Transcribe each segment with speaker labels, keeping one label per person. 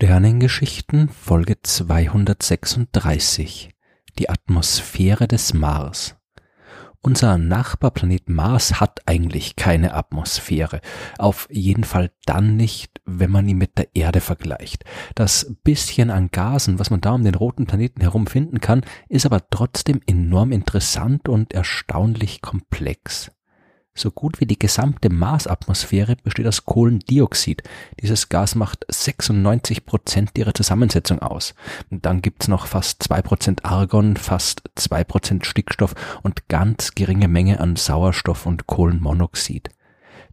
Speaker 1: Sternengeschichten Folge 236 Die Atmosphäre des Mars unser Nachbarplanet Mars hat eigentlich keine Atmosphäre. Auf jeden Fall dann nicht, wenn man ihn mit der Erde vergleicht. Das bisschen an Gasen, was man da um den roten Planeten herum finden kann, ist aber trotzdem enorm interessant und erstaunlich komplex. So gut wie die gesamte Marsatmosphäre besteht aus Kohlendioxid. Dieses Gas macht 96 Prozent ihrer Zusammensetzung aus. Und dann gibt's noch fast zwei Prozent Argon, fast zwei Prozent Stickstoff und ganz geringe Menge an Sauerstoff und Kohlenmonoxid.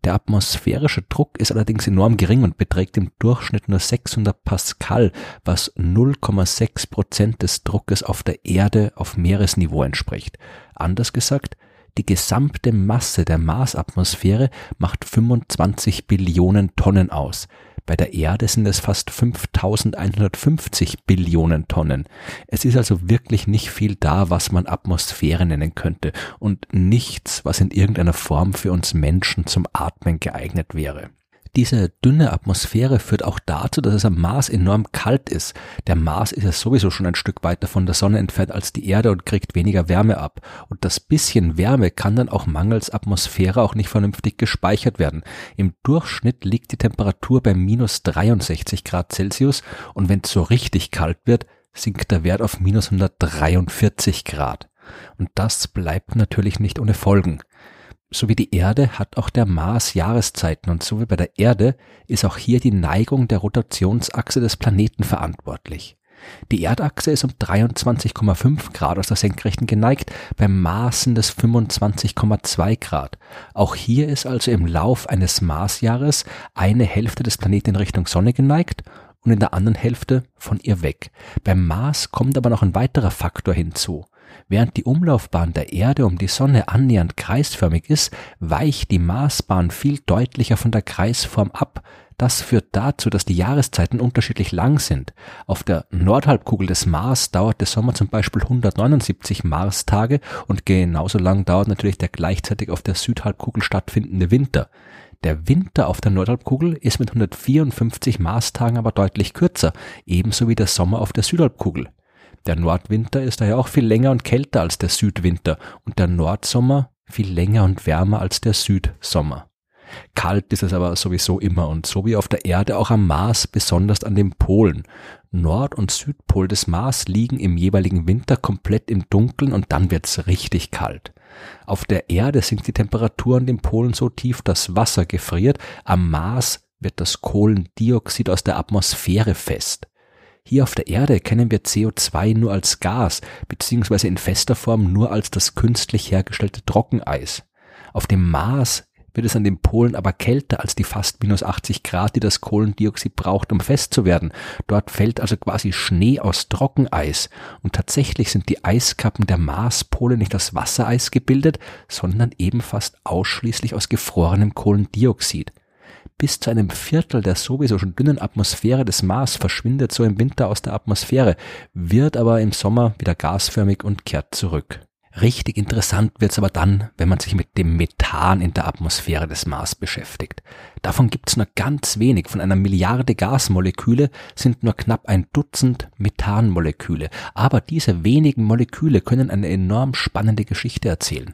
Speaker 1: Der atmosphärische Druck ist allerdings enorm gering und beträgt im Durchschnitt nur 600 Pascal, was 0,6 Prozent des Druckes auf der Erde auf Meeresniveau entspricht. Anders gesagt, die gesamte Masse der Marsatmosphäre macht 25 Billionen Tonnen aus. Bei der Erde sind es fast 5150 Billionen Tonnen. Es ist also wirklich nicht viel da, was man Atmosphäre nennen könnte und nichts, was in irgendeiner Form für uns Menschen zum Atmen geeignet wäre. Diese dünne Atmosphäre führt auch dazu, dass es am Mars enorm kalt ist. Der Mars ist ja sowieso schon ein Stück weiter von der Sonne entfernt als die Erde und kriegt weniger Wärme ab. Und das bisschen Wärme kann dann auch mangels Atmosphäre auch nicht vernünftig gespeichert werden. Im Durchschnitt liegt die Temperatur bei minus 63 Grad Celsius und wenn es so richtig kalt wird, sinkt der Wert auf minus 143 Grad. Und das bleibt natürlich nicht ohne Folgen. So wie die Erde hat auch der Mars Jahreszeiten und so wie bei der Erde ist auch hier die Neigung der Rotationsachse des Planeten verantwortlich. Die Erdachse ist um 23,5 Grad aus der Senkrechten geneigt, beim Mars sind es 25,2 Grad. Auch hier ist also im Lauf eines Marsjahres eine Hälfte des Planeten in Richtung Sonne geneigt und in der anderen Hälfte von ihr weg. Beim Mars kommt aber noch ein weiterer Faktor hinzu. Während die Umlaufbahn der Erde um die Sonne annähernd kreisförmig ist, weicht die Marsbahn viel deutlicher von der Kreisform ab. Das führt dazu, dass die Jahreszeiten unterschiedlich lang sind. Auf der Nordhalbkugel des Mars dauert der Sommer zum Beispiel 179 Marstage und genauso lang dauert natürlich der gleichzeitig auf der Südhalbkugel stattfindende Winter. Der Winter auf der Nordhalbkugel ist mit 154 Marstagen aber deutlich kürzer, ebenso wie der Sommer auf der Südhalbkugel. Der Nordwinter ist daher auch viel länger und kälter als der Südwinter und der Nordsommer viel länger und wärmer als der Südsommer. Kalt ist es aber sowieso immer und so wie auf der Erde auch am Mars, besonders an den Polen. Nord- und Südpol des Mars liegen im jeweiligen Winter komplett im Dunkeln und dann wird's richtig kalt. Auf der Erde sinkt die Temperatur an den Polen so tief, dass Wasser gefriert. Am Mars wird das Kohlendioxid aus der Atmosphäre fest. Hier auf der Erde kennen wir CO2 nur als Gas, beziehungsweise in fester Form nur als das künstlich hergestellte Trockeneis. Auf dem Mars wird es an den Polen aber kälter als die fast minus 80 Grad, die das Kohlendioxid braucht, um fest zu werden. Dort fällt also quasi Schnee aus Trockeneis. Und tatsächlich sind die Eiskappen der Marspole nicht aus Wassereis gebildet, sondern eben fast ausschließlich aus gefrorenem Kohlendioxid bis zu einem Viertel der sowieso schon dünnen Atmosphäre des Mars verschwindet so im Winter aus der Atmosphäre, wird aber im Sommer wieder gasförmig und kehrt zurück. Richtig interessant wird's aber dann, wenn man sich mit dem Methan in der Atmosphäre des Mars beschäftigt. Davon gibt's nur ganz wenig. Von einer Milliarde Gasmoleküle sind nur knapp ein Dutzend Methanmoleküle. Aber diese wenigen Moleküle können eine enorm spannende Geschichte erzählen.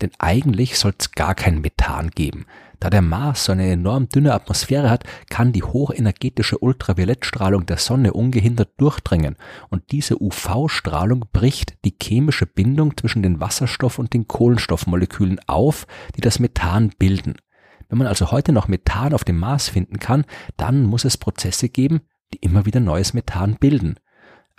Speaker 1: Denn eigentlich soll's gar kein Methan geben. Da der Mars so eine enorm dünne Atmosphäre hat, kann die hochenergetische Ultraviolettstrahlung der Sonne ungehindert durchdringen und diese UV-Strahlung bricht die chemische Bindung zwischen den Wasserstoff- und den Kohlenstoffmolekülen auf, die das Methan bilden. Wenn man also heute noch Methan auf dem Mars finden kann, dann muss es Prozesse geben, die immer wieder neues Methan bilden.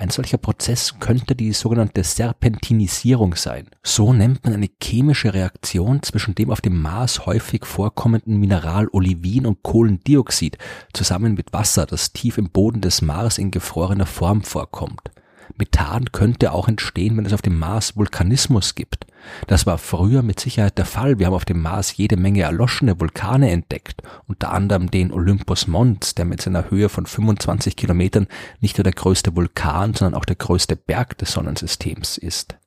Speaker 1: Ein solcher Prozess könnte die sogenannte Serpentinisierung sein. So nennt man eine chemische Reaktion zwischen dem auf dem Mars häufig vorkommenden Mineral Olivin und Kohlendioxid zusammen mit Wasser, das tief im Boden des Mars in gefrorener Form vorkommt. Methan könnte auch entstehen, wenn es auf dem Mars Vulkanismus gibt. Das war früher mit Sicherheit der Fall. Wir haben auf dem Mars jede Menge erloschene Vulkane entdeckt, unter anderem den Olympus Mons, der mit seiner Höhe von 25 Kilometern nicht nur der größte Vulkan, sondern auch der größte Berg des Sonnensystems ist.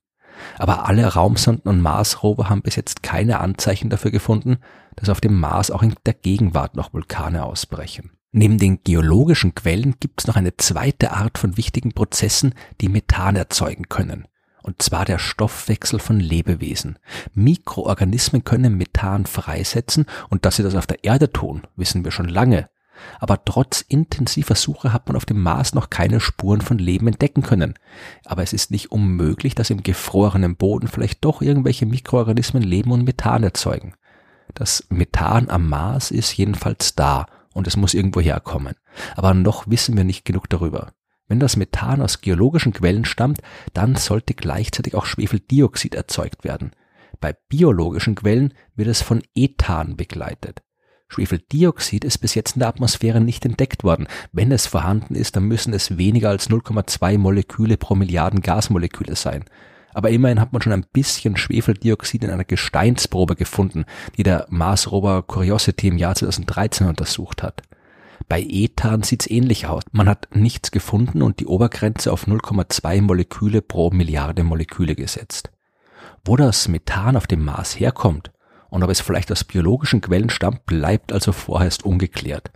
Speaker 1: Aber alle Raumsonden und Marsrover haben bis jetzt keine Anzeichen dafür gefunden, dass auf dem Mars auch in der Gegenwart noch Vulkane ausbrechen. Neben den geologischen Quellen gibt es noch eine zweite Art von wichtigen Prozessen, die Methan erzeugen können. Und zwar der Stoffwechsel von Lebewesen. Mikroorganismen können Methan freisetzen und dass sie das auf der Erde tun, wissen wir schon lange. Aber trotz intensiver Suche hat man auf dem Mars noch keine Spuren von Leben entdecken können. Aber es ist nicht unmöglich, dass im gefrorenen Boden vielleicht doch irgendwelche Mikroorganismen leben und Methan erzeugen. Das Methan am Mars ist jedenfalls da und es muss irgendwo herkommen. Aber noch wissen wir nicht genug darüber. Wenn das Methan aus geologischen Quellen stammt, dann sollte gleichzeitig auch Schwefeldioxid erzeugt werden. Bei biologischen Quellen wird es von Ethan begleitet. Schwefeldioxid ist bis jetzt in der Atmosphäre nicht entdeckt worden. Wenn es vorhanden ist, dann müssen es weniger als 0,2 Moleküle pro Milliarden Gasmoleküle sein. Aber immerhin hat man schon ein bisschen Schwefeldioxid in einer Gesteinsprobe gefunden, die der Mars Rover Curiosity im Jahr 2013 untersucht hat. Bei Ethan sieht's ähnlich aus. Man hat nichts gefunden und die Obergrenze auf 0,2 Moleküle pro Milliarde Moleküle gesetzt. Wo das Methan auf dem Mars herkommt und ob es vielleicht aus biologischen Quellen stammt, bleibt also vorerst ungeklärt.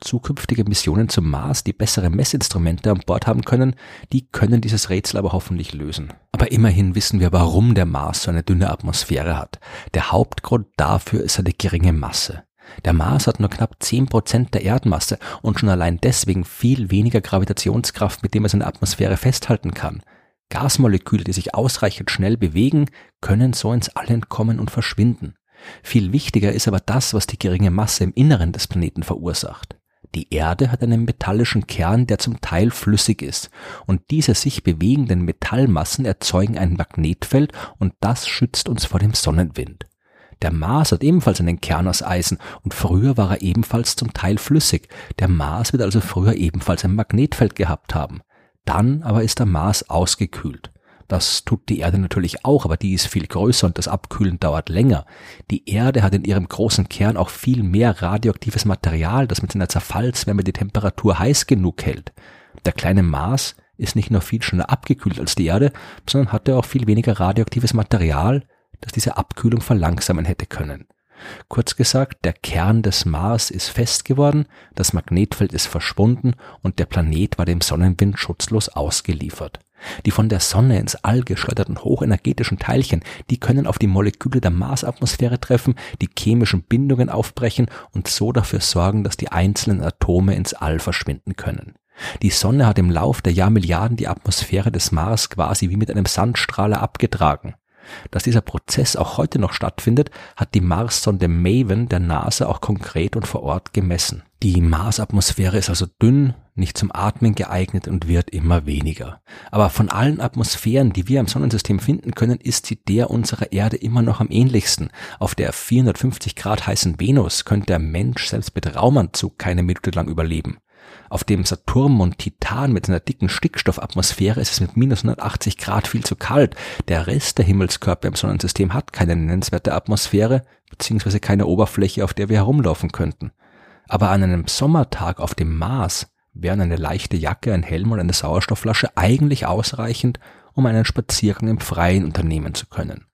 Speaker 1: Zukünftige Missionen zum Mars, die bessere Messinstrumente an Bord haben können, die können dieses Rätsel aber hoffentlich lösen. Aber immerhin wissen wir, warum der Mars so eine dünne Atmosphäre hat. Der Hauptgrund dafür ist seine geringe Masse. Der Mars hat nur knapp 10% der Erdmasse und schon allein deswegen viel weniger Gravitationskraft, mit dem er seine Atmosphäre festhalten kann. Gasmoleküle, die sich ausreichend schnell bewegen, können so ins All entkommen und verschwinden. Viel wichtiger ist aber das, was die geringe Masse im Inneren des Planeten verursacht. Die Erde hat einen metallischen Kern, der zum Teil flüssig ist, und diese sich bewegenden Metallmassen erzeugen ein Magnetfeld und das schützt uns vor dem Sonnenwind. Der Mars hat ebenfalls einen Kern aus Eisen und früher war er ebenfalls zum Teil flüssig. Der Mars wird also früher ebenfalls ein Magnetfeld gehabt haben. Dann aber ist der Mars ausgekühlt. Das tut die Erde natürlich auch, aber die ist viel größer und das Abkühlen dauert länger. Die Erde hat in ihrem großen Kern auch viel mehr radioaktives Material, das mit seiner Zerfallswärme die Temperatur heiß genug hält. Der kleine Mars ist nicht nur viel schneller abgekühlt als die Erde, sondern hatte auch viel weniger radioaktives Material, das diese Abkühlung verlangsamen hätte können. Kurz gesagt, der Kern des Mars ist fest geworden, das Magnetfeld ist verschwunden und der Planet war dem Sonnenwind schutzlos ausgeliefert. Die von der Sonne ins All geschleuderten hochenergetischen Teilchen, die können auf die Moleküle der Marsatmosphäre treffen, die chemischen Bindungen aufbrechen und so dafür sorgen, dass die einzelnen Atome ins All verschwinden können. Die Sonne hat im Lauf der Jahrmilliarden die Atmosphäre des Mars quasi wie mit einem Sandstrahler abgetragen. Dass dieser Prozess auch heute noch stattfindet, hat die Marssonde Maven der NASA auch konkret und vor Ort gemessen. Die Marsatmosphäre ist also dünn, nicht zum Atmen geeignet und wird immer weniger. Aber von allen Atmosphären, die wir im Sonnensystem finden können, ist sie der unserer Erde immer noch am ähnlichsten. Auf der 450 Grad heißen Venus könnte der Mensch selbst mit Raumanzug keine Minute lang überleben. Auf dem Saturn und Titan mit seiner dicken Stickstoffatmosphäre ist es mit minus 180 Grad viel zu kalt. Der Rest der Himmelskörper im Sonnensystem hat keine nennenswerte Atmosphäre, beziehungsweise keine Oberfläche, auf der wir herumlaufen könnten. Aber an einem Sommertag auf dem Mars wären eine leichte Jacke, ein Helm und eine Sauerstoffflasche eigentlich ausreichend, um einen Spaziergang im Freien unternehmen zu können.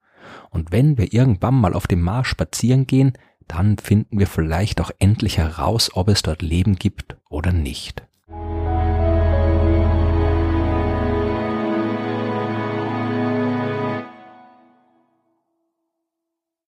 Speaker 1: Und wenn wir irgendwann mal auf dem Mars spazieren gehen, dann finden wir vielleicht auch endlich heraus, ob es dort Leben gibt oder nicht.